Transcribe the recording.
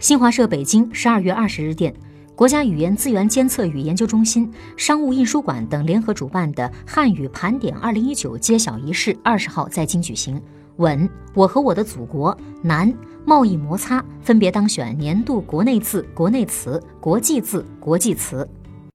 新华社北京十二月二十日电，国家语言资源监测与研究中心、商务印书馆等联合主办的汉语盘点二零一九揭晓仪式二十号在京举行。稳，我和我的祖国，难，贸易摩擦分别当选年度国内字、国内词、国际字、国际词。